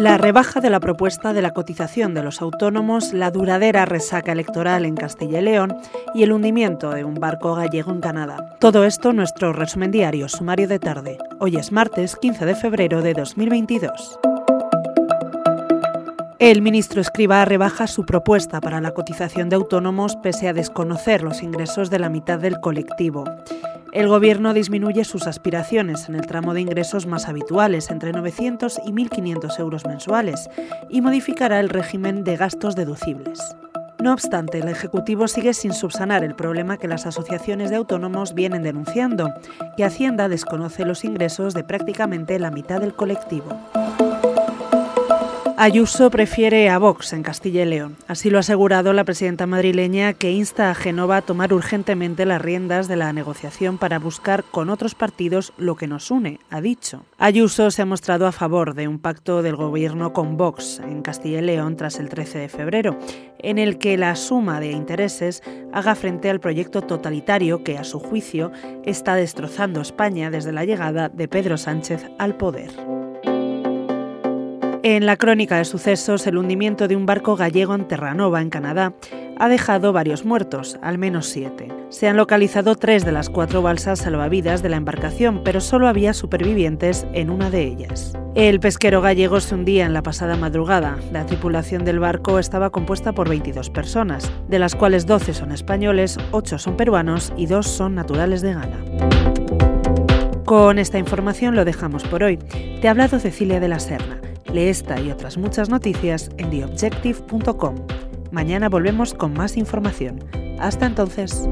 La rebaja de la propuesta de la cotización de los autónomos, la duradera resaca electoral en Castilla y León y el hundimiento de un barco gallego en Canadá. Todo esto nuestro resumen diario, sumario de tarde. Hoy es martes 15 de febrero de 2022. El ministro Escriba rebaja su propuesta para la cotización de autónomos pese a desconocer los ingresos de la mitad del colectivo. El Gobierno disminuye sus aspiraciones en el tramo de ingresos más habituales, entre 900 y 1.500 euros mensuales, y modificará el régimen de gastos deducibles. No obstante, el Ejecutivo sigue sin subsanar el problema que las asociaciones de autónomos vienen denunciando, que Hacienda desconoce los ingresos de prácticamente la mitad del colectivo. Ayuso prefiere a Vox en Castilla y León. Así lo ha asegurado la presidenta madrileña que insta a Genova a tomar urgentemente las riendas de la negociación para buscar con otros partidos lo que nos une, ha dicho. Ayuso se ha mostrado a favor de un pacto del gobierno con Vox en Castilla y León tras el 13 de febrero, en el que la suma de intereses haga frente al proyecto totalitario que, a su juicio, está destrozando España desde la llegada de Pedro Sánchez al poder. En la crónica de sucesos, el hundimiento de un barco gallego en Terranova, en Canadá, ha dejado varios muertos, al menos siete. Se han localizado tres de las cuatro balsas salvavidas de la embarcación, pero solo había supervivientes en una de ellas. El pesquero gallego se hundía en la pasada madrugada. La tripulación del barco estaba compuesta por 22 personas, de las cuales 12 son españoles, 8 son peruanos y 2 son naturales de Ghana. Con esta información lo dejamos por hoy. Te ha hablado Cecilia de la Serna. Lee esta y otras muchas noticias en theobjective.com. Mañana volvemos con más información. Hasta entonces.